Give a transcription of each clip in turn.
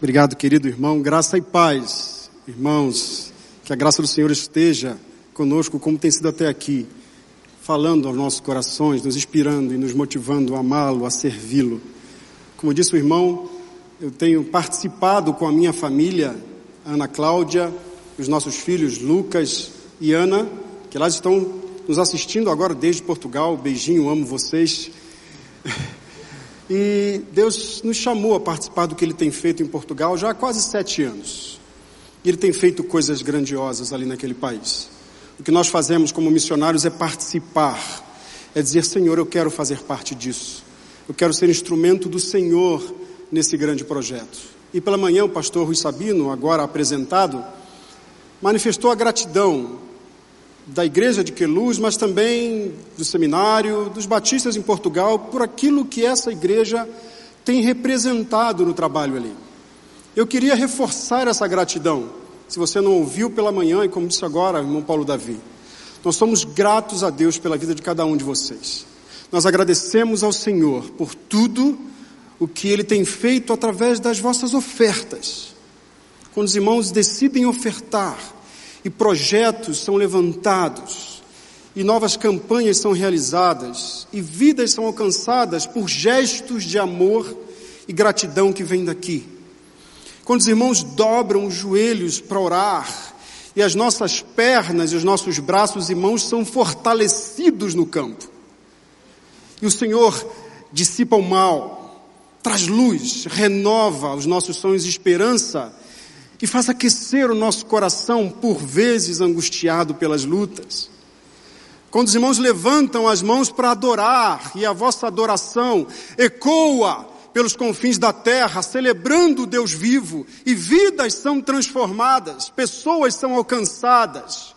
Obrigado, querido irmão. Graça e paz, irmãos. Que a graça do Senhor esteja conosco, como tem sido até aqui, falando aos nossos corações, nos inspirando e nos motivando a amá-lo, a servi-lo. Como disse o irmão, eu tenho participado com a minha família, Ana Cláudia, os nossos filhos Lucas e Ana, que lá estão nos assistindo agora desde Portugal. Beijinho, amo vocês. E Deus nos chamou a participar do que Ele tem feito em Portugal já há quase sete anos. E Ele tem feito coisas grandiosas ali naquele país. O que nós fazemos como missionários é participar, é dizer: Senhor, eu quero fazer parte disso. Eu quero ser instrumento do Senhor nesse grande projeto. E pela manhã o pastor Rui Sabino, agora apresentado, manifestou a gratidão da igreja de Queluz, mas também do seminário, dos batistas em Portugal, por aquilo que essa igreja tem representado no trabalho ali. Eu queria reforçar essa gratidão. Se você não ouviu pela manhã, e como disse agora o irmão Paulo Davi, nós somos gratos a Deus pela vida de cada um de vocês. Nós agradecemos ao Senhor por tudo o que Ele tem feito através das vossas ofertas. Quando os irmãos decidem ofertar, e projetos são levantados, e novas campanhas são realizadas, e vidas são alcançadas por gestos de amor e gratidão que vêm daqui. Quando os irmãos dobram os joelhos para orar, e as nossas pernas e os nossos braços e mãos são fortalecidos no campo, e o Senhor dissipa o mal, traz luz, renova os nossos sonhos e esperança, que faz aquecer o nosso coração, por vezes angustiado pelas lutas. Quando os irmãos levantam as mãos para adorar, e a vossa adoração ecoa pelos confins da terra, celebrando o Deus vivo, e vidas são transformadas, pessoas são alcançadas.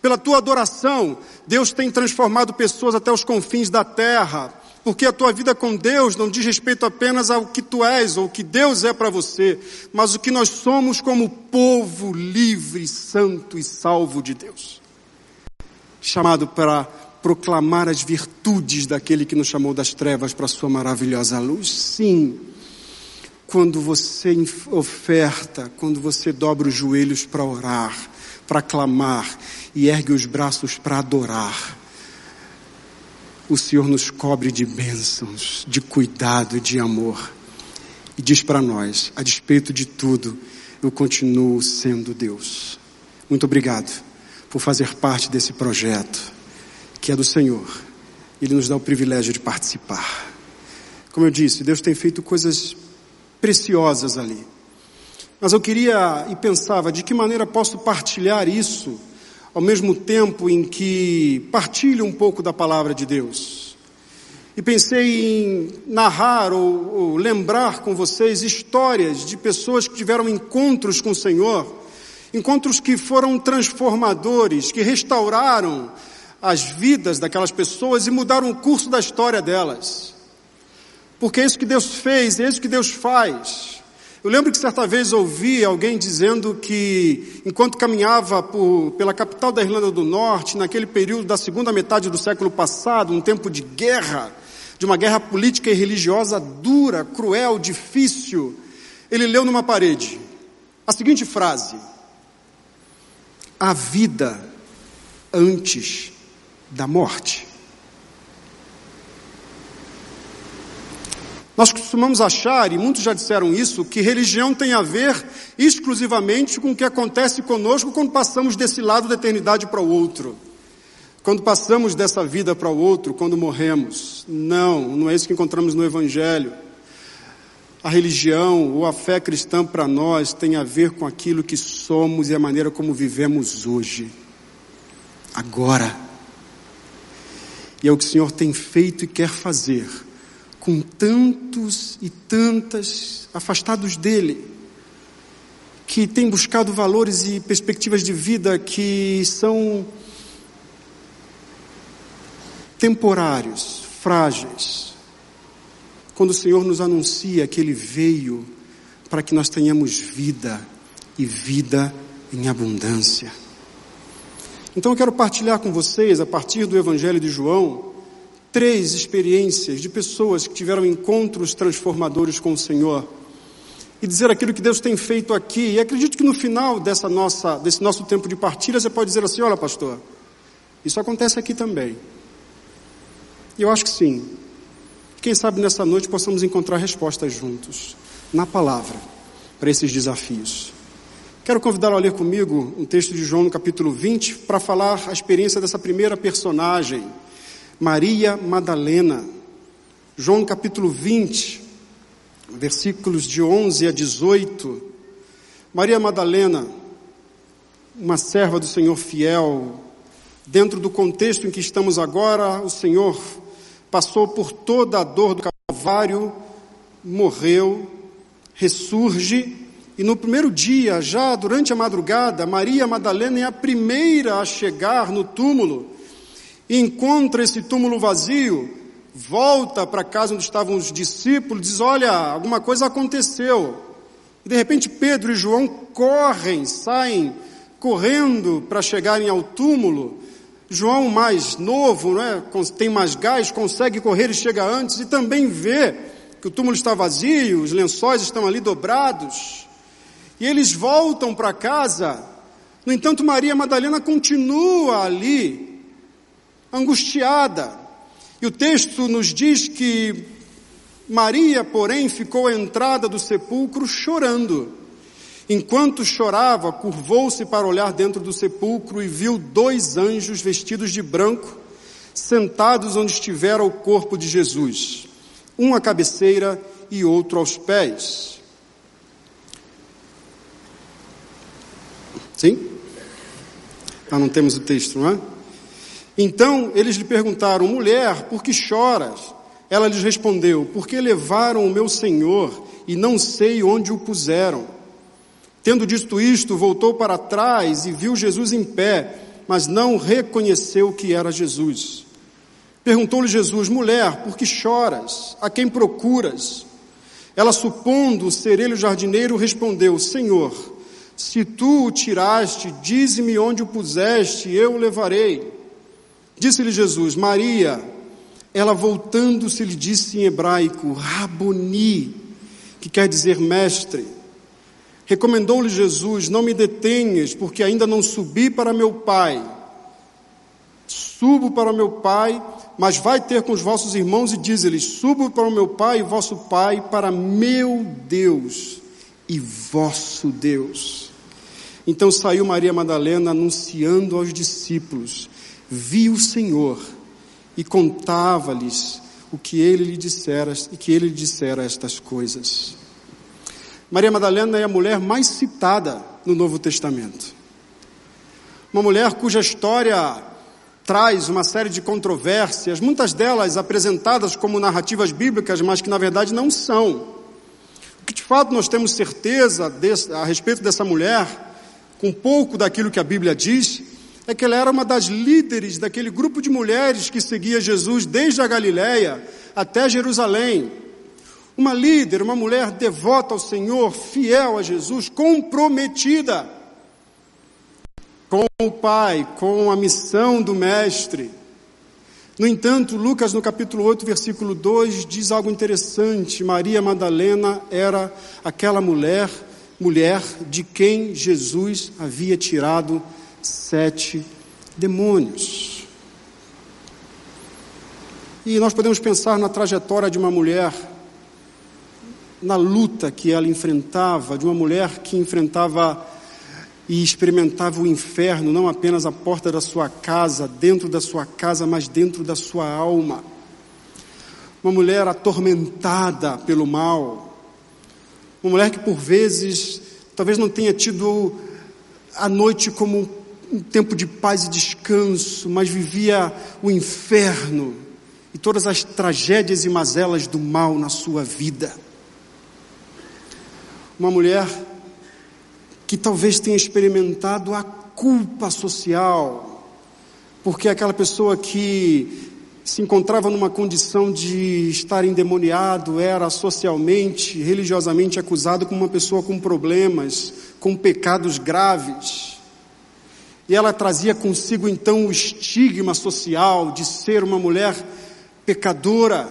Pela tua adoração, Deus tem transformado pessoas até os confins da terra, porque a tua vida com Deus não diz respeito apenas ao que tu és ou o que Deus é para você, mas o que nós somos como povo livre, santo e salvo de Deus. Chamado para proclamar as virtudes daquele que nos chamou das trevas para a sua maravilhosa luz. Sim, quando você oferta, quando você dobra os joelhos para orar, para clamar e ergue os braços para adorar, o Senhor nos cobre de bênçãos, de cuidado, de amor. E diz para nós, a despeito de tudo, eu continuo sendo Deus. Muito obrigado por fazer parte desse projeto que é do Senhor. Ele nos dá o privilégio de participar. Como eu disse, Deus tem feito coisas preciosas ali. Mas eu queria e pensava de que maneira posso partilhar isso ao mesmo tempo em que partilho um pouco da palavra de Deus. E pensei em narrar ou, ou, lembrar com vocês histórias de pessoas que tiveram encontros com o Senhor, encontros que foram transformadores, que restauraram as vidas daquelas pessoas e mudaram o curso da história delas. Porque é isso que Deus fez, é isso que Deus faz. Eu lembro que certa vez ouvi alguém dizendo que, enquanto caminhava por, pela capital da Irlanda do Norte, naquele período da segunda metade do século passado, um tempo de guerra, de uma guerra política e religiosa dura, cruel, difícil, ele leu numa parede a seguinte frase: A vida antes da morte. Nós costumamos achar, e muitos já disseram isso, que religião tem a ver exclusivamente com o que acontece conosco quando passamos desse lado da eternidade para o outro. Quando passamos dessa vida para o outro, quando morremos. Não, não é isso que encontramos no Evangelho. A religião ou a fé cristã para nós tem a ver com aquilo que somos e a maneira como vivemos hoje. Agora. E é o que o Senhor tem feito e quer fazer com tantos e tantas afastados dele, que têm buscado valores e perspectivas de vida que são temporários, frágeis. Quando o Senhor nos anuncia que Ele veio para que nós tenhamos vida e vida em abundância. Então eu quero partilhar com vocês, a partir do Evangelho de João, três experiências de pessoas que tiveram encontros transformadores com o Senhor e dizer aquilo que Deus tem feito aqui. E acredito que no final dessa nossa, desse nosso tempo de partilha, você pode dizer assim: olha, pastor, isso acontece aqui também. E eu acho que sim. Quem sabe nessa noite possamos encontrar respostas juntos, na palavra, para esses desafios. Quero convidá-lo a ler comigo um texto de João no capítulo 20 para falar a experiência dessa primeira personagem, Maria Madalena. João capítulo 20, versículos de 11 a 18. Maria Madalena, uma serva do Senhor fiel, dentro do contexto em que estamos agora, o Senhor passou por toda a dor do Calvário, morreu, ressurge, e no primeiro dia, já durante a madrugada, Maria Madalena é a primeira a chegar no túmulo, encontra esse túmulo vazio, volta para casa onde estavam os discípulos, diz: Olha, alguma coisa aconteceu. E de repente Pedro e João correm, saem correndo para chegarem ao túmulo, João, mais novo, né, tem mais gás, consegue correr e chega antes e também vê que o túmulo está vazio, os lençóis estão ali dobrados. E eles voltam para casa. No entanto, Maria Madalena continua ali, angustiada. E o texto nos diz que Maria, porém, ficou à entrada do sepulcro chorando. Enquanto chorava, curvou-se para olhar dentro do sepulcro e viu dois anjos vestidos de branco, sentados onde estivera o corpo de Jesus, um à cabeceira e outro aos pés. Sim? Ah, não temos o texto, não é? Então eles lhe perguntaram, mulher, por que choras? Ela lhes respondeu, porque levaram o meu Senhor e não sei onde o puseram. Tendo dito isto, voltou para trás e viu Jesus em pé, mas não reconheceu que era Jesus. Perguntou-lhe Jesus: Mulher, por que choras? A quem procuras? Ela, supondo ser ele o jardineiro, respondeu: Senhor, se tu o tiraste, dize-me onde o puseste, eu o levarei. Disse-lhe Jesus: Maria. Ela, voltando-se, lhe disse em hebraico: Raboni, que quer dizer mestre. Recomendou-lhe Jesus: Não me detenhas, porque ainda não subi para meu Pai. Subo para meu Pai, mas vai ter com os vossos irmãos e diz-lhes: Subo para o meu Pai e vosso Pai, para meu Deus e vosso Deus. Então saiu Maria Madalena anunciando aos discípulos: Vi o Senhor e contava-lhes o que ele lhe dissera e que ele lhe dissera estas coisas. Maria Madalena é a mulher mais citada no Novo Testamento. Uma mulher cuja história traz uma série de controvérsias, muitas delas apresentadas como narrativas bíblicas, mas que na verdade não são. O que de fato nós temos certeza a respeito dessa mulher, com pouco daquilo que a Bíblia diz, é que ela era uma das líderes daquele grupo de mulheres que seguia Jesus desde a Galiléia até Jerusalém. Uma líder, uma mulher devota ao Senhor, fiel a Jesus, comprometida com o Pai, com a missão do Mestre. No entanto, Lucas no capítulo 8, versículo 2 diz algo interessante. Maria Madalena era aquela mulher, mulher de quem Jesus havia tirado sete demônios. E nós podemos pensar na trajetória de uma mulher na luta que ela enfrentava, de uma mulher que enfrentava e experimentava o inferno, não apenas à porta da sua casa, dentro da sua casa, mas dentro da sua alma. Uma mulher atormentada pelo mal. Uma mulher que por vezes talvez não tenha tido a noite como um tempo de paz e descanso, mas vivia o inferno e todas as tragédias e mazelas do mal na sua vida uma mulher que talvez tenha experimentado a culpa social, porque aquela pessoa que se encontrava numa condição de estar endemoniado era socialmente, religiosamente acusado como uma pessoa com problemas, com pecados graves. E ela trazia consigo então o estigma social de ser uma mulher pecadora.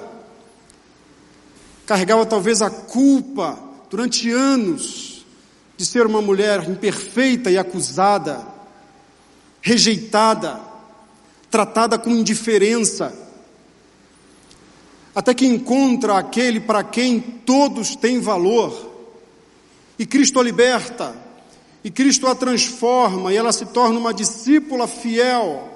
Carregava talvez a culpa durante anos, de ser uma mulher imperfeita e acusada, rejeitada, tratada com indiferença, até que encontra aquele para quem todos têm valor, e Cristo a liberta, e Cristo a transforma, e ela se torna uma discípula fiel.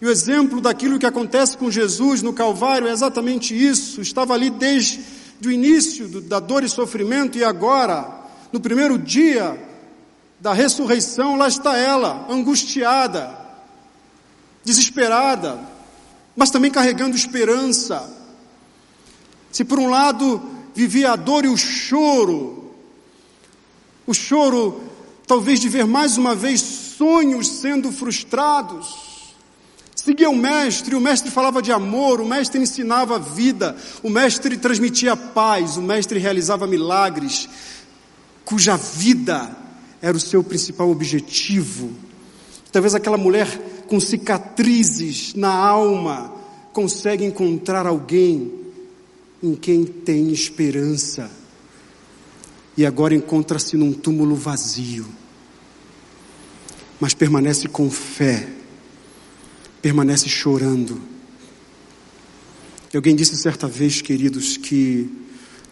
E o exemplo daquilo que acontece com Jesus no Calvário é exatamente isso. Estava ali desde o início do, da dor e sofrimento, e agora, no primeiro dia da ressurreição, lá está ela, angustiada, desesperada, mas também carregando esperança. Se por um lado vivia a dor e o choro, o choro talvez de ver mais uma vez sonhos sendo frustrados, Seguia o mestre, o mestre falava de amor, o mestre ensinava a vida, o mestre transmitia paz, o mestre realizava milagres, cuja vida era o seu principal objetivo. Talvez aquela mulher com cicatrizes na alma consegue encontrar alguém em quem tem esperança. E agora encontra-se num túmulo vazio, mas permanece com fé permanece chorando. Alguém disse certa vez, queridos, que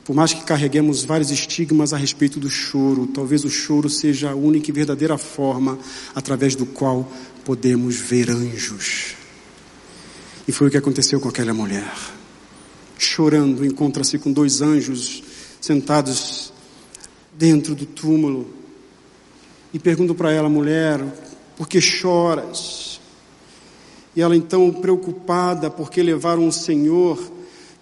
por mais que carreguemos vários estigmas a respeito do choro, talvez o choro seja a única e verdadeira forma através do qual podemos ver anjos. E foi o que aconteceu com aquela mulher. Chorando, encontra-se com dois anjos sentados dentro do túmulo e perguntam para ela, mulher, por que choras? E ela então, preocupada porque levaram o Senhor,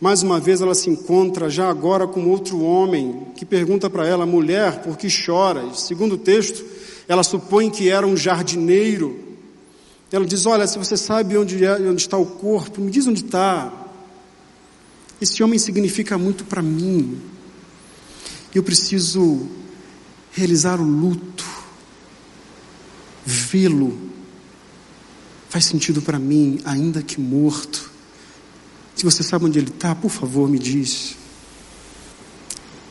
mais uma vez ela se encontra já agora com outro homem que pergunta para ela, mulher, por que choras? Segundo o texto, ela supõe que era um jardineiro. Ela diz: Olha, se você sabe onde, é, onde está o corpo, me diz onde está. Esse homem significa muito para mim. Eu preciso realizar o luto, vê-lo faz sentido para mim, ainda que morto. Se você sabe onde ele está, por favor, me diz.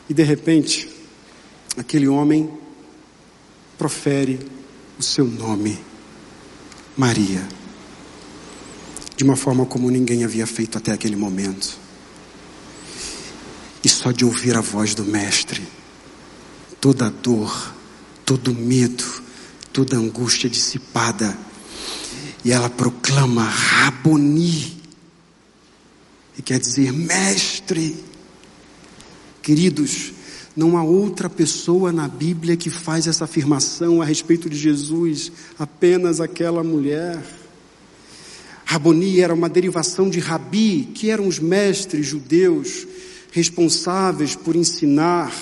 E de repente, aquele homem profere o seu nome, Maria, de uma forma como ninguém havia feito até aquele momento. Só de ouvir a voz do Mestre, toda dor, todo medo, toda angústia dissipada, e ela proclama Raboni, e quer dizer mestre. Queridos, não há outra pessoa na Bíblia que faz essa afirmação a respeito de Jesus, apenas aquela mulher. Raboni era uma derivação de Rabi, que eram os mestres judeus responsáveis por ensinar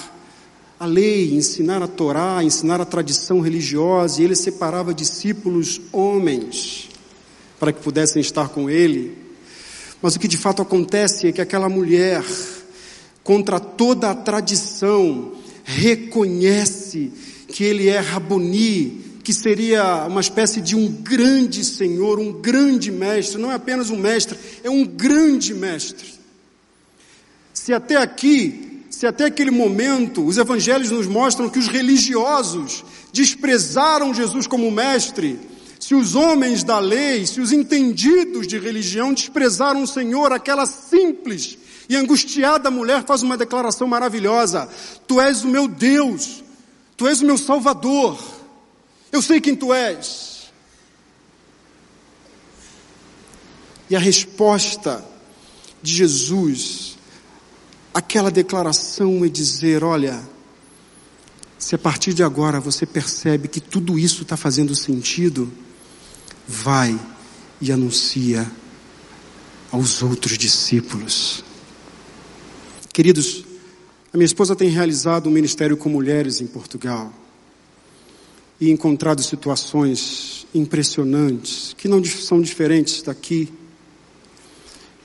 a lei, ensinar a Torá, ensinar a tradição religiosa, e ele separava discípulos homens para que pudessem estar com ele. Mas o que de fato acontece é que aquela mulher, contra toda a tradição, reconhece que ele é Raboni, que seria uma espécie de um grande senhor, um grande mestre, não é apenas um mestre, é um grande mestre. Se até aqui se até aquele momento os evangelhos nos mostram que os religiosos desprezaram Jesus como mestre, se os homens da lei, se os entendidos de religião desprezaram o Senhor, aquela simples e angustiada mulher faz uma declaração maravilhosa: Tu és o meu Deus, Tu és o meu Salvador, eu sei quem Tu és. E a resposta de Jesus aquela declaração é dizer: olha, se a partir de agora você percebe que tudo isso está fazendo sentido, vai e anuncia aos outros discípulos. Queridos, a minha esposa tem realizado um ministério com mulheres em Portugal e encontrado situações impressionantes que não são diferentes daqui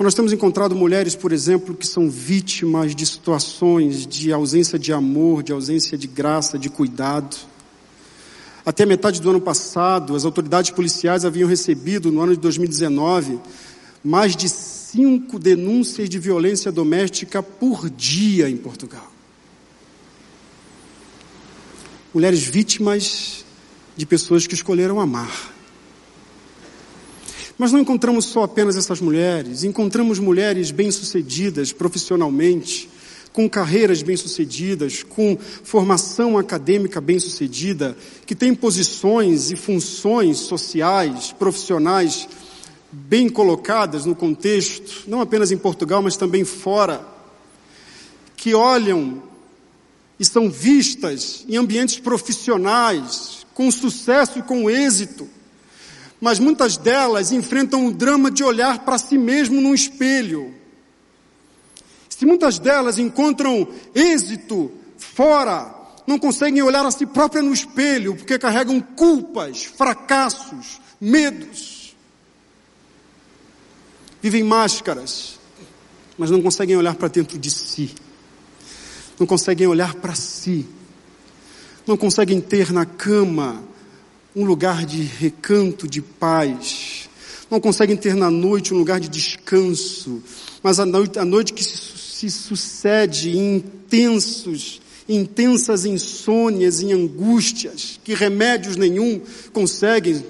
nós temos encontrado mulheres, por exemplo, que são vítimas de situações de ausência de amor, de ausência de graça, de cuidado. Até metade do ano passado, as autoridades policiais haviam recebido, no ano de 2019, mais de cinco denúncias de violência doméstica por dia em Portugal. mulheres vítimas de pessoas que escolheram amar. Mas não encontramos só apenas essas mulheres, encontramos mulheres bem-sucedidas profissionalmente, com carreiras bem-sucedidas, com formação acadêmica bem-sucedida, que têm posições e funções sociais, profissionais bem colocadas no contexto, não apenas em Portugal, mas também fora, que olham e são vistas em ambientes profissionais, com sucesso e com êxito, mas muitas delas enfrentam o drama de olhar para si mesmo num espelho. Se muitas delas encontram êxito fora, não conseguem olhar a si própria no espelho, porque carregam culpas, fracassos, medos. Vivem máscaras, mas não conseguem olhar para dentro de si. Não conseguem olhar para si. Não conseguem ter na cama um lugar de recanto, de paz. Não conseguem ter na noite um lugar de descanso, mas a noite, a noite que se, se sucede em intensos, intensas insônias e angústias, que remédios nenhum conseguem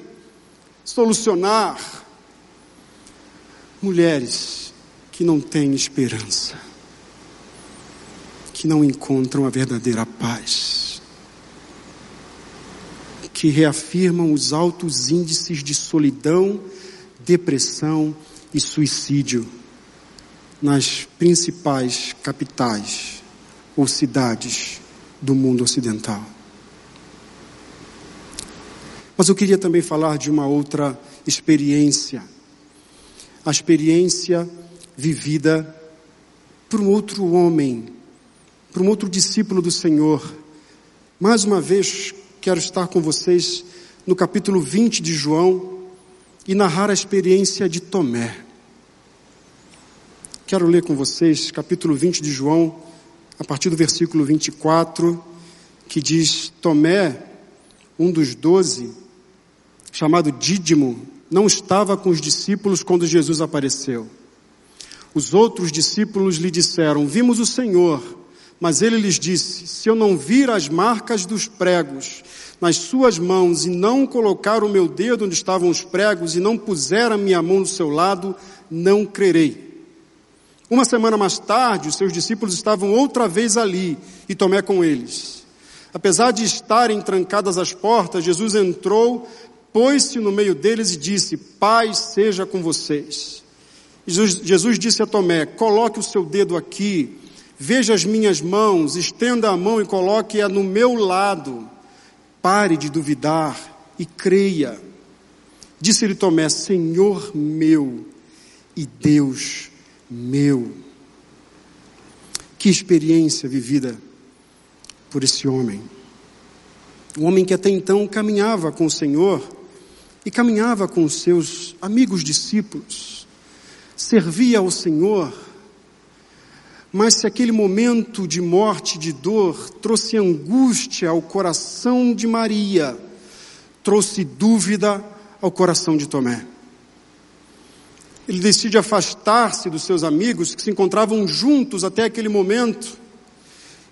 solucionar. Mulheres que não têm esperança, que não encontram a verdadeira paz que reafirmam os altos índices de solidão, depressão e suicídio nas principais capitais ou cidades do mundo ocidental. Mas eu queria também falar de uma outra experiência, a experiência vivida por um outro homem, por um outro discípulo do Senhor. Mais uma vez, quero estar com vocês no capítulo 20 de João e narrar a experiência de Tomé. Quero ler com vocês capítulo 20 de João, a partir do versículo 24, que diz: Tomé, um dos doze, chamado Dídimo, não estava com os discípulos quando Jesus apareceu. Os outros discípulos lhe disseram: Vimos o Senhor. Mas ele lhes disse: Se eu não vir as marcas dos pregos nas suas mãos e não colocar o meu dedo onde estavam os pregos e não puser a minha mão do seu lado, não crerei. Uma semana mais tarde, os seus discípulos estavam outra vez ali e Tomé com eles. Apesar de estarem trancadas as portas, Jesus entrou, pôs-se no meio deles e disse: Paz seja com vocês. Jesus, Jesus disse a Tomé: Coloque o seu dedo aqui Veja as minhas mãos, estenda a mão e coloque-a no meu lado. Pare de duvidar e creia. Disse-lhe Tomé: Senhor meu e Deus meu. Que experiência vivida por esse homem. Um homem que até então caminhava com o Senhor e caminhava com os seus amigos discípulos, servia ao Senhor mas se aquele momento de morte, de dor, trouxe angústia ao coração de Maria, trouxe dúvida ao coração de Tomé. Ele decide afastar-se dos seus amigos que se encontravam juntos até aquele momento.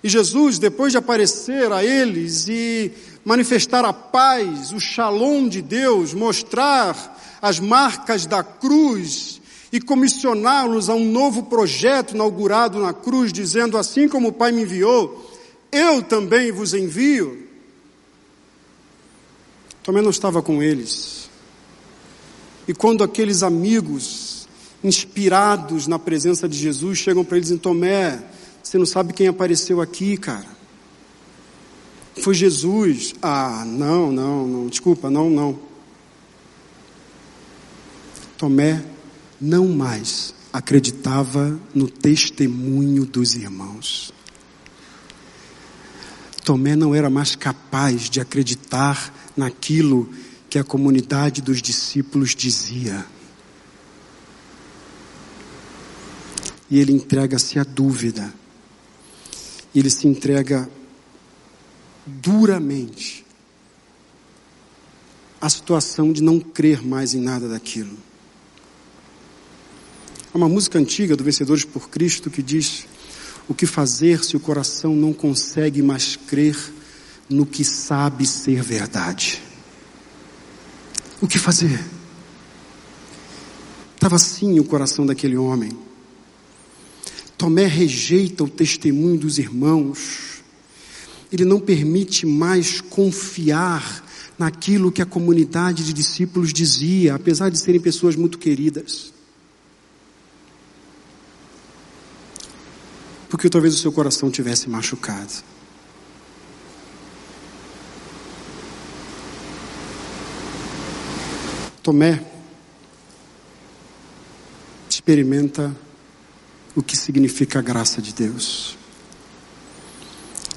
E Jesus, depois de aparecer a eles e manifestar a paz, o shalom de Deus, mostrar as marcas da cruz e comissioná-los a um novo projeto inaugurado na cruz, dizendo: Assim como o Pai me enviou, eu também vos envio. Tomé não estava com eles. E quando aqueles amigos, inspirados na presença de Jesus, chegam para eles em Tomé, você não sabe quem apareceu aqui, cara. Foi Jesus. Ah, não, não, não, desculpa, não, não. Tomé não mais acreditava no testemunho dos irmãos. Tomé não era mais capaz de acreditar naquilo que a comunidade dos discípulos dizia. E ele entrega-se à dúvida. E ele se entrega duramente à situação de não crer mais em nada daquilo. Há uma música antiga do Vencedores por Cristo que diz: O que fazer se o coração não consegue mais crer no que sabe ser verdade. O que fazer? Estava assim o coração daquele homem. Tomé rejeita o testemunho dos irmãos. Ele não permite mais confiar naquilo que a comunidade de discípulos dizia, apesar de serem pessoas muito queridas. Porque talvez o seu coração tivesse machucado. Tomé experimenta o que significa a graça de Deus.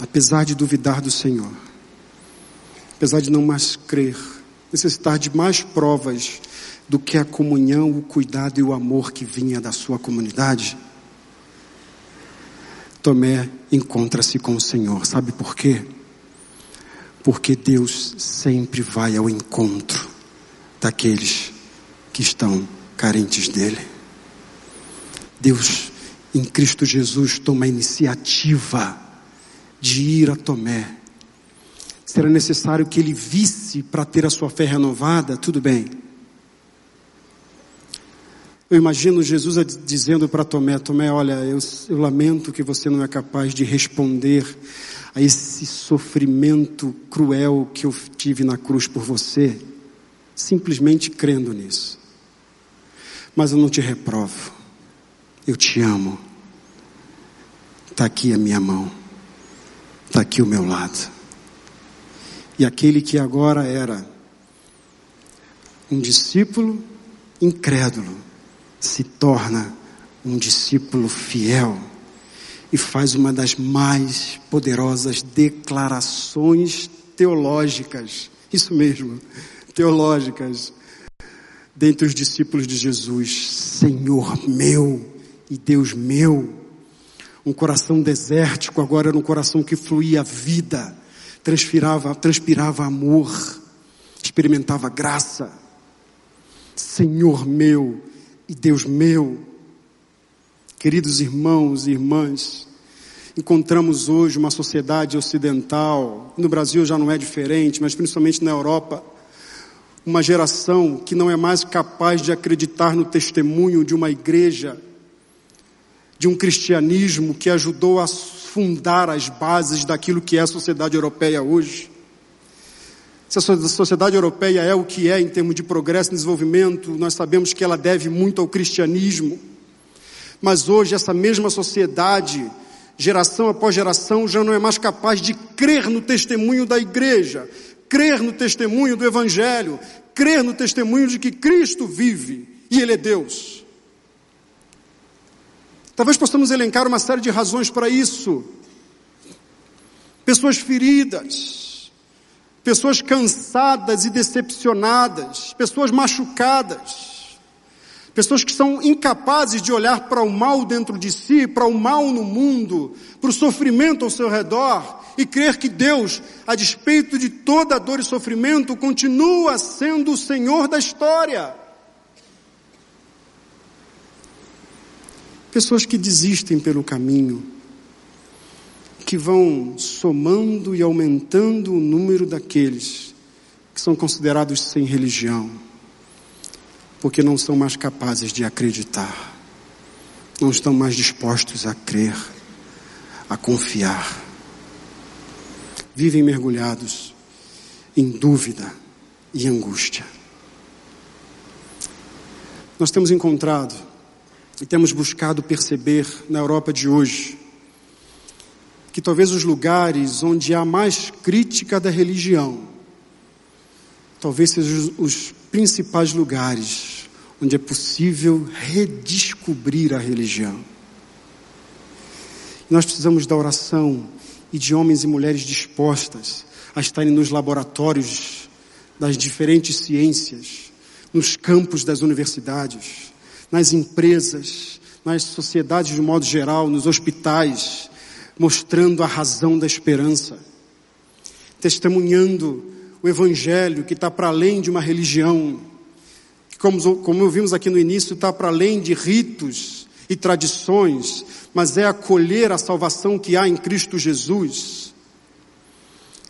Apesar de duvidar do Senhor, apesar de não mais crer, necessitar de mais provas do que a comunhão, o cuidado e o amor que vinha da sua comunidade, Tomé encontra-se com o Senhor. Sabe por quê? Porque Deus sempre vai ao encontro daqueles que estão carentes dele. Deus, em Cristo Jesus, toma a iniciativa de ir a Tomé será necessário que ele visse para ter a sua fé renovada, tudo bem. Eu imagino Jesus dizendo para Tomé: Tomé, olha, eu, eu lamento que você não é capaz de responder a esse sofrimento cruel que eu tive na cruz por você, simplesmente crendo nisso. Mas eu não te reprovo, eu te amo. Está aqui a minha mão, está aqui o meu lado. E aquele que agora era um discípulo incrédulo se torna um discípulo fiel e faz uma das mais poderosas declarações teológicas, isso mesmo, teológicas, dentre os discípulos de Jesus: Senhor meu e Deus meu. Um coração desértico agora era um coração que fluía vida transpirava, transpirava amor, experimentava graça. Senhor meu e Deus meu, queridos irmãos e irmãs, encontramos hoje uma sociedade ocidental, no Brasil já não é diferente, mas principalmente na Europa, uma geração que não é mais capaz de acreditar no testemunho de uma igreja, de um cristianismo que ajudou a fundar as bases daquilo que é a sociedade europeia hoje. Se a sociedade europeia é o que é em termos de progresso e desenvolvimento, nós sabemos que ela deve muito ao cristianismo. Mas hoje essa mesma sociedade, geração após geração, já não é mais capaz de crer no testemunho da igreja, crer no testemunho do evangelho, crer no testemunho de que Cristo vive e ele é Deus. Talvez possamos elencar uma série de razões para isso. Pessoas feridas, pessoas cansadas e decepcionadas, pessoas machucadas, pessoas que são incapazes de olhar para o mal dentro de si, para o mal no mundo, para o sofrimento ao seu redor e crer que Deus, a despeito de toda dor e sofrimento, continua sendo o Senhor da história. Pessoas que desistem pelo caminho, que vão somando e aumentando o número daqueles que são considerados sem religião, porque não são mais capazes de acreditar, não estão mais dispostos a crer, a confiar. Vivem mergulhados em dúvida e angústia. Nós temos encontrado e temos buscado perceber na Europa de hoje que talvez os lugares onde há mais crítica da religião, talvez sejam os principais lugares onde é possível redescobrir a religião. Nós precisamos da oração e de homens e mulheres dispostas a estarem nos laboratórios das diferentes ciências, nos campos das universidades, nas empresas, nas sociedades de modo geral, nos hospitais, mostrando a razão da esperança, testemunhando o Evangelho que está para além de uma religião, que, como, como vimos aqui no início, está para além de ritos e tradições, mas é acolher a salvação que há em Cristo Jesus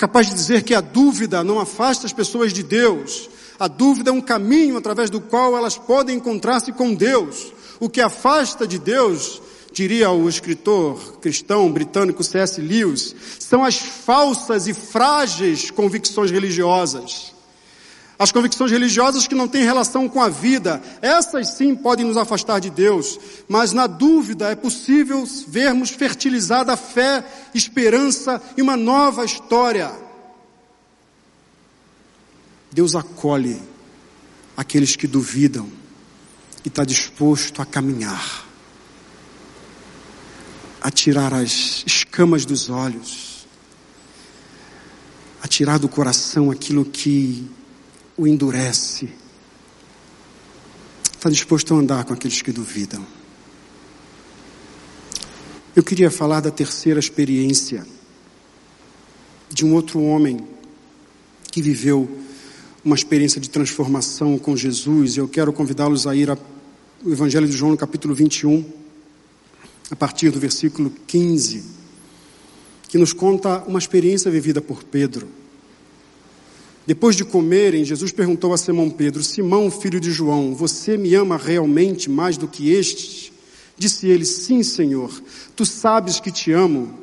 capaz de dizer que a dúvida não afasta as pessoas de Deus. A dúvida é um caminho através do qual elas podem encontrar-se com Deus. O que afasta de Deus, diria o escritor cristão britânico C.S. Lewis, são as falsas e frágeis convicções religiosas. As convicções religiosas que não têm relação com a vida, essas sim podem nos afastar de Deus, mas na dúvida é possível vermos fertilizada a fé, esperança e uma nova história. Deus acolhe aqueles que duvidam e está disposto a caminhar, a tirar as escamas dos olhos, a tirar do coração aquilo que o endurece. Está disposto a andar com aqueles que duvidam. Eu queria falar da terceira experiência de um outro homem que viveu uma experiência de transformação com Jesus. Eu quero convidá-los a ir ao Evangelho de João, no capítulo 21, a partir do versículo 15, que nos conta uma experiência vivida por Pedro. Depois de comerem, Jesus perguntou a Simão Pedro: Simão, filho de João, você me ama realmente mais do que estes? Disse ele: Sim, Senhor, tu sabes que te amo.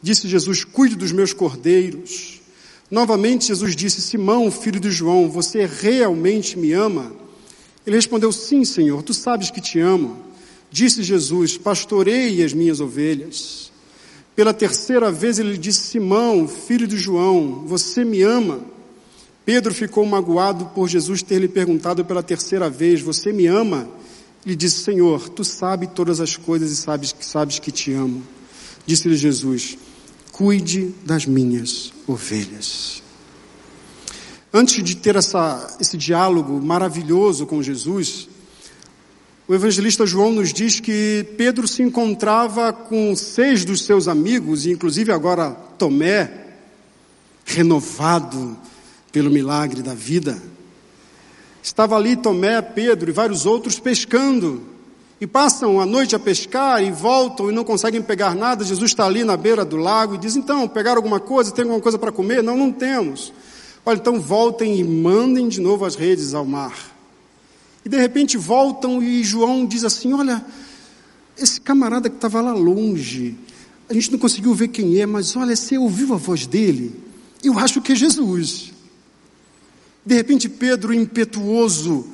Disse Jesus: Cuide dos meus cordeiros. Novamente Jesus disse: Simão, filho de João, você realmente me ama? Ele respondeu: Sim, Senhor, tu sabes que te amo. Disse Jesus: Pastorei as minhas ovelhas. Pela terceira vez ele disse: Simão, filho de João, você me ama? Pedro ficou magoado por Jesus ter lhe perguntado pela terceira vez: Você me ama? Ele disse: Senhor, tu sabes todas as coisas e sabes que sabes que te amo. Disse-lhe Jesus: Cuide das minhas ovelhas. Antes de ter essa, esse diálogo maravilhoso com Jesus, o evangelista João nos diz que Pedro se encontrava com seis dos seus amigos, inclusive agora Tomé, renovado, pelo milagre da vida. Estava ali Tomé, Pedro e vários outros pescando. E passam a noite a pescar e voltam e não conseguem pegar nada. Jesus está ali na beira do lago e diz: Então, pegaram alguma coisa? Tem alguma coisa para comer? Não, não temos. Olha, então voltem e mandem de novo as redes ao mar. E de repente voltam e João diz assim: Olha, esse camarada que estava lá longe, a gente não conseguiu ver quem é, mas olha, você ouviu a voz dele? Eu acho que é Jesus. De repente, Pedro, impetuoso,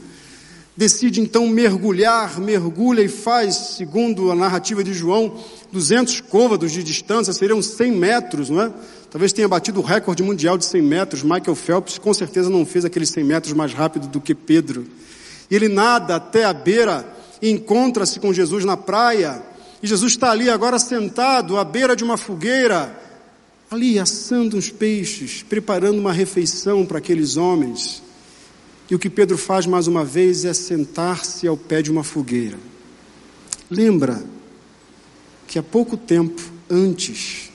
decide então mergulhar, mergulha e faz, segundo a narrativa de João, 200 côvados de distância, seriam 100 metros, não é? Talvez tenha batido o recorde mundial de 100 metros. Michael Phelps com certeza não fez aqueles 100 metros mais rápido do que Pedro. Ele nada até a beira e encontra-se com Jesus na praia. E Jesus está ali agora sentado à beira de uma fogueira, ali assando uns peixes, preparando uma refeição para aqueles homens. E o que Pedro faz mais uma vez é sentar-se ao pé de uma fogueira. Lembra que há pouco tempo antes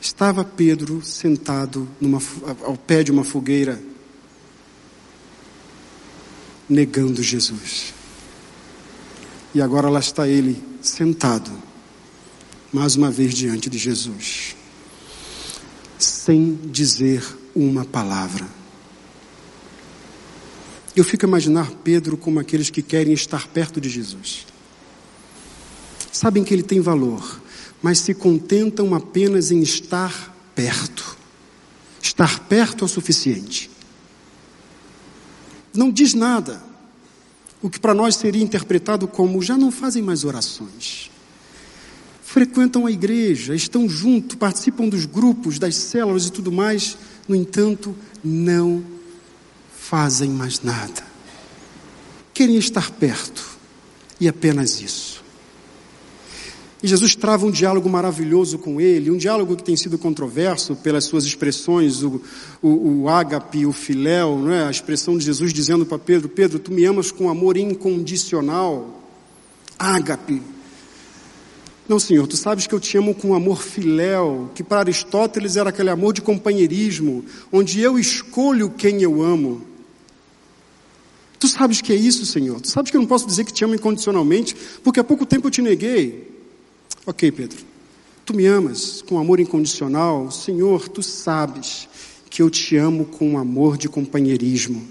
estava Pedro sentado numa, ao pé de uma fogueira, negando Jesus. E agora lá está ele sentado, mais uma vez diante de Jesus sem dizer uma palavra. Eu fico a imaginar Pedro como aqueles que querem estar perto de Jesus. Sabem que ele tem valor, mas se contentam apenas em estar perto. Estar perto é o suficiente. Não diz nada. O que para nós seria interpretado como já não fazem mais orações frequentam a igreja, estão junto, participam dos grupos, das células e tudo mais, no entanto, não fazem mais nada. Querem estar perto e apenas isso. E Jesus trava um diálogo maravilhoso com ele, um diálogo que tem sido controverso pelas suas expressões, o, o, o ágape, o filéu, é? a expressão de Jesus dizendo para Pedro: Pedro, tu me amas com amor incondicional. Ágape, não, Senhor, tu sabes que eu te amo com amor filéu, que para Aristóteles era aquele amor de companheirismo, onde eu escolho quem eu amo. Tu sabes que é isso, Senhor. Tu sabes que eu não posso dizer que te amo incondicionalmente, porque há pouco tempo eu te neguei. Ok, Pedro. Tu me amas com amor incondicional, Senhor, tu sabes que eu te amo com amor de companheirismo.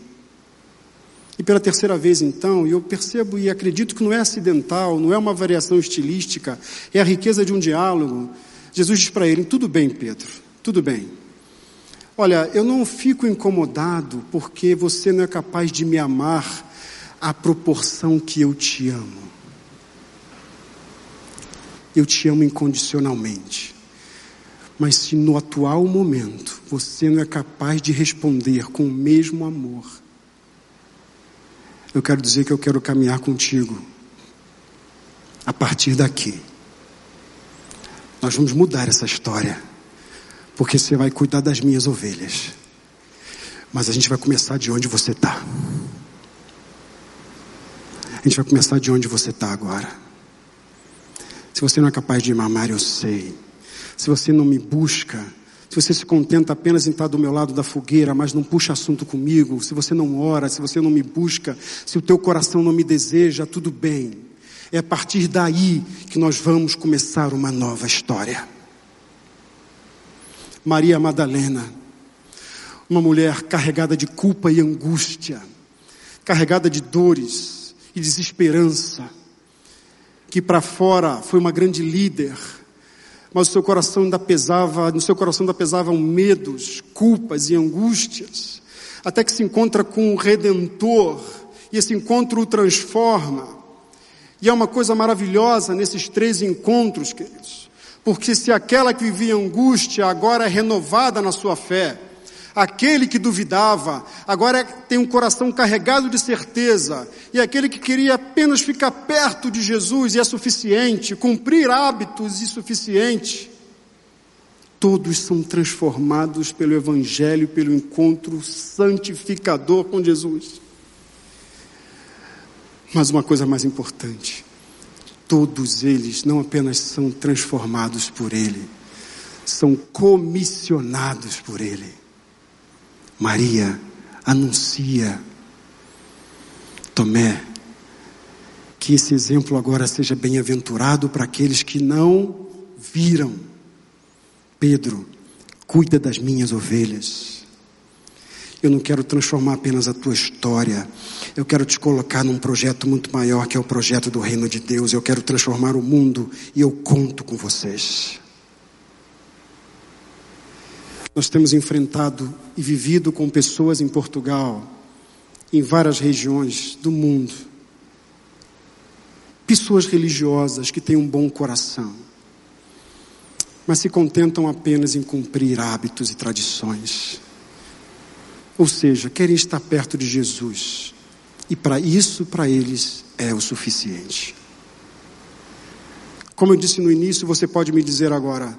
E pela terceira vez, então, eu percebo e acredito que não é acidental, não é uma variação estilística, é a riqueza de um diálogo. Jesus diz para ele: Tudo bem, Pedro, tudo bem. Olha, eu não fico incomodado porque você não é capaz de me amar à proporção que eu te amo. Eu te amo incondicionalmente. Mas se no atual momento você não é capaz de responder com o mesmo amor, eu quero dizer que eu quero caminhar contigo. A partir daqui, nós vamos mudar essa história, porque você vai cuidar das minhas ovelhas. Mas a gente vai começar de onde você está. A gente vai começar de onde você está agora. Se você não é capaz de me amar, eu sei se você não me busca, se você se contenta apenas em estar do meu lado da fogueira, mas não puxa assunto comigo, se você não ora, se você não me busca, se o teu coração não me deseja, tudo bem. É a partir daí que nós vamos começar uma nova história. Maria Madalena, uma mulher carregada de culpa e angústia, carregada de dores e desesperança, que para fora foi uma grande líder, mas o seu coração ainda pesava, no seu coração ainda pesavam medos, culpas e angústias, até que se encontra com o Redentor, e esse encontro o transforma. E é uma coisa maravilhosa nesses três encontros, queridos, porque se aquela que vivia angústia agora é renovada na sua fé, Aquele que duvidava, agora tem um coração carregado de certeza, e aquele que queria apenas ficar perto de Jesus e é suficiente, cumprir hábitos e suficiente, todos são transformados pelo Evangelho, pelo encontro santificador com Jesus. Mas uma coisa mais importante, todos eles não apenas são transformados por Ele, são comissionados por Ele. Maria anuncia, Tomé, que esse exemplo agora seja bem-aventurado para aqueles que não viram. Pedro, cuida das minhas ovelhas. Eu não quero transformar apenas a tua história. Eu quero te colocar num projeto muito maior, que é o projeto do reino de Deus. Eu quero transformar o mundo e eu conto com vocês. Nós temos enfrentado e vivido com pessoas em Portugal, em várias regiões do mundo, pessoas religiosas que têm um bom coração, mas se contentam apenas em cumprir hábitos e tradições. Ou seja, querem estar perto de Jesus, e para isso, para eles, é o suficiente. Como eu disse no início, você pode me dizer agora,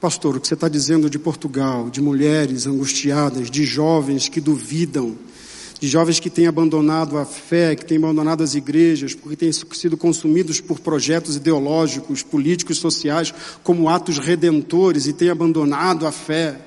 Pastor, o que você está dizendo de Portugal, de mulheres angustiadas, de jovens que duvidam, de jovens que têm abandonado a fé, que têm abandonado as igrejas, porque têm sido consumidos por projetos ideológicos, políticos, sociais, como atos redentores e têm abandonado a fé.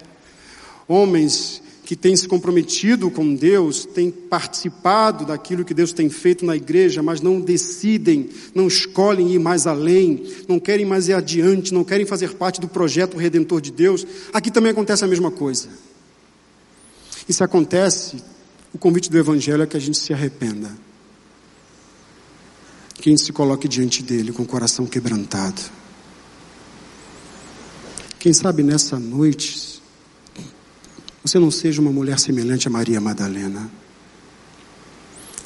Homens que têm se comprometido com Deus, têm participado daquilo que Deus tem feito na igreja, mas não decidem, não escolhem ir mais além, não querem mais ir adiante, não querem fazer parte do projeto redentor de Deus. Aqui também acontece a mesma coisa. E se acontece, o convite do Evangelho é que a gente se arrependa. Que a gente se coloque diante dele com o coração quebrantado. Quem sabe nessa noite, você não seja uma mulher semelhante a Maria Madalena.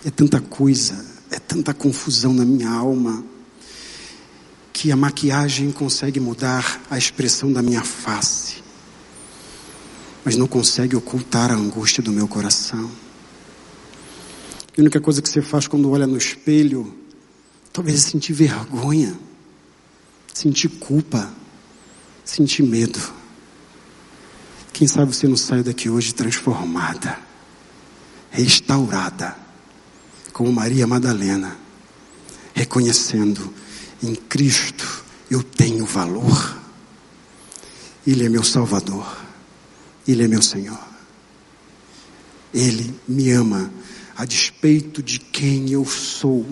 É tanta coisa, é tanta confusão na minha alma, que a maquiagem consegue mudar a expressão da minha face, mas não consegue ocultar a angústia do meu coração. A única coisa que você faz quando olha no espelho, talvez é sentir vergonha, sentir culpa, sentir medo. Quem sabe você não sai daqui hoje transformada, restaurada, como Maria Madalena, reconhecendo em Cristo eu tenho valor. Ele é meu Salvador, Ele é meu Senhor. Ele me ama a despeito de quem eu sou,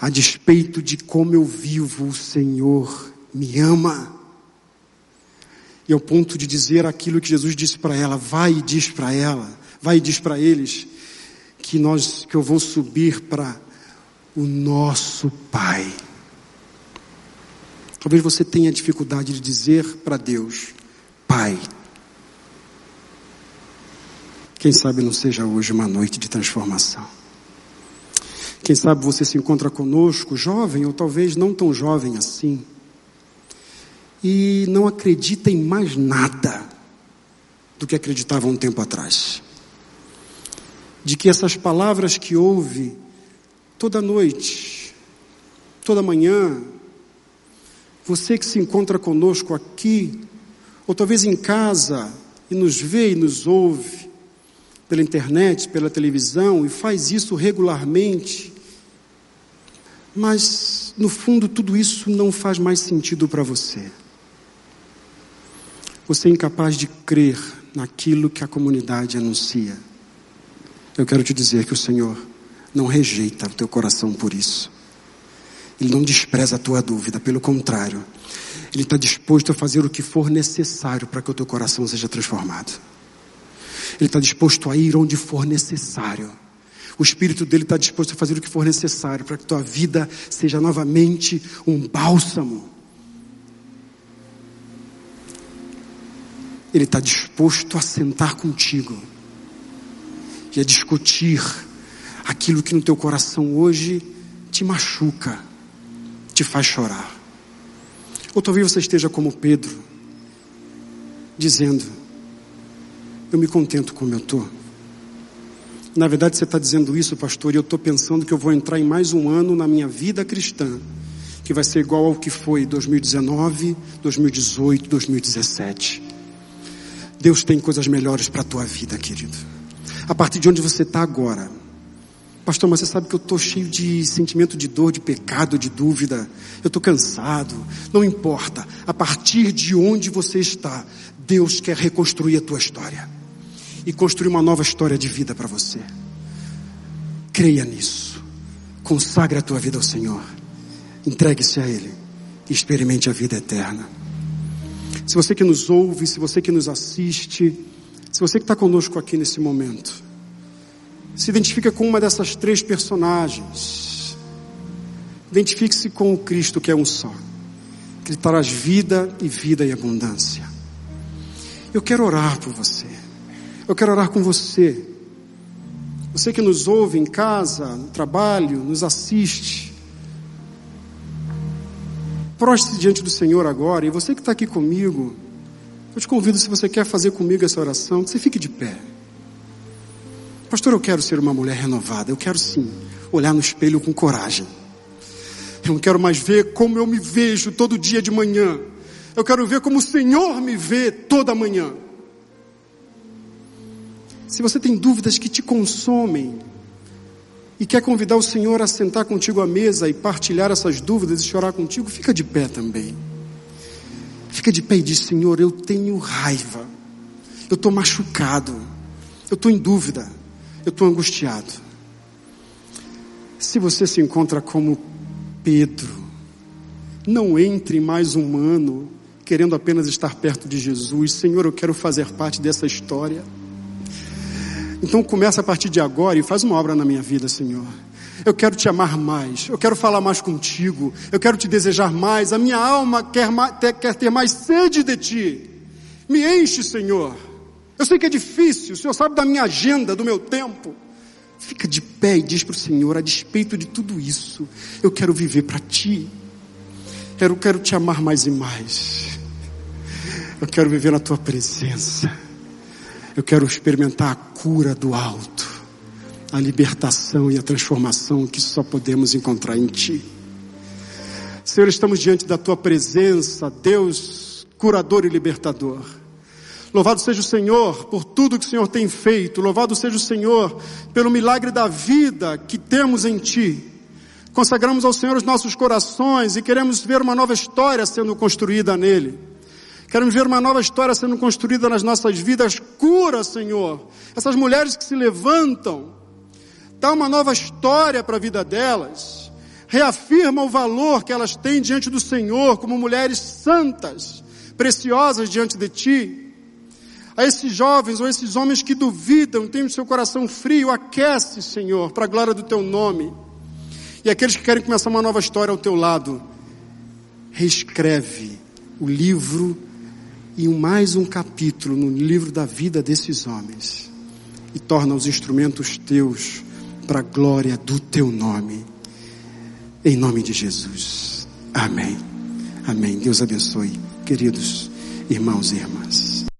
a despeito de como eu vivo, o Senhor me ama. E ao ponto de dizer aquilo que Jesus disse para ela, vai e diz para ela, vai e diz para eles que nós que eu vou subir para o nosso Pai. Talvez você tenha dificuldade de dizer para Deus, Pai. Quem sabe não seja hoje uma noite de transformação. Quem sabe você se encontra conosco, jovem ou talvez não tão jovem assim, e não acredita em mais nada do que acreditava um tempo atrás. De que essas palavras que ouve toda noite, toda manhã, você que se encontra conosco aqui, ou talvez em casa, e nos vê e nos ouve, pela internet, pela televisão, e faz isso regularmente, mas no fundo tudo isso não faz mais sentido para você. Você é incapaz de crer naquilo que a comunidade anuncia. Eu quero te dizer que o Senhor não rejeita o teu coração por isso. Ele não despreza a tua dúvida, pelo contrário, Ele está disposto a fazer o que for necessário para que o teu coração seja transformado. Ele está disposto a ir onde for necessário. O Espírito dele está disposto a fazer o que for necessário para que tua vida seja novamente um bálsamo. Ele está disposto a sentar contigo e a discutir aquilo que no teu coração hoje te machuca, te faz chorar. Ou talvez você esteja como Pedro, dizendo: Eu me contento como eu estou. Na verdade, você está dizendo isso, pastor, e eu estou pensando que eu vou entrar em mais um ano na minha vida cristã, que vai ser igual ao que foi 2019, 2018, 2017. Deus tem coisas melhores para a tua vida, querido. A partir de onde você está agora, Pastor, mas você sabe que eu estou cheio de sentimento de dor, de pecado, de dúvida. Eu estou cansado. Não importa. A partir de onde você está, Deus quer reconstruir a tua história e construir uma nova história de vida para você. Creia nisso. Consagre a tua vida ao Senhor. Entregue-se a Ele experimente a vida eterna. Se você que nos ouve, se você que nos assiste, se você que está conosco aqui nesse momento, se identifica com uma dessas três personagens. Identifique-se com o Cristo que é um só, que lhe traz vida e vida e abundância. Eu quero orar por você. Eu quero orar com você. Você que nos ouve em casa, no trabalho, nos assiste. Proste-se diante do Senhor agora. E você que está aqui comigo, eu te convido, se você quer fazer comigo essa oração, que você fique de pé. Pastor, eu quero ser uma mulher renovada. Eu quero sim olhar no espelho com coragem. Eu não quero mais ver como eu me vejo todo dia de manhã. Eu quero ver como o Senhor me vê toda manhã. Se você tem dúvidas que te consomem e quer convidar o Senhor a sentar contigo à mesa e partilhar essas dúvidas e chorar contigo, fica de pé também. Fica de pé e diz: Senhor, eu tenho raiva, eu estou machucado, eu estou em dúvida. Eu estou angustiado. Se você se encontra como Pedro, não entre mais um ano querendo apenas estar perto de Jesus. Senhor, eu quero fazer parte dessa história. Então começa a partir de agora e faz uma obra na minha vida, Senhor. Eu quero te amar mais, eu quero falar mais contigo, eu quero te desejar mais, a minha alma quer, quer ter mais sede de ti. Me enche, Senhor. Eu sei que é difícil, o Senhor sabe da minha agenda, do meu tempo. Fica de pé e diz para o Senhor, a despeito de tudo isso, eu quero viver para Ti. Eu quero te amar mais e mais. Eu quero viver na Tua presença. Eu quero experimentar a cura do alto, a libertação e a transformação que só podemos encontrar em Ti. Senhor, estamos diante da Tua presença, Deus curador e libertador. Louvado seja o Senhor por tudo que o Senhor tem feito. Louvado seja o Senhor pelo milagre da vida que temos em Ti. Consagramos ao Senhor os nossos corações e queremos ver uma nova história sendo construída nele. Queremos ver uma nova história sendo construída nas nossas vidas. Cura, Senhor, essas mulheres que se levantam. Dá uma nova história para a vida delas. Reafirma o valor que elas têm diante do Senhor como mulheres santas preciosas diante de ti. A esses jovens ou esses homens que duvidam, têm o seu coração frio, aquece, Senhor, para a glória do teu nome. E aqueles que querem começar uma nova história ao teu lado, reescreve o livro e mais um capítulo no livro da vida desses homens e torna os instrumentos teus para a glória do teu nome. Em nome de Jesus. Amém. Amém. Deus abençoe, queridos irmãos e irmãs.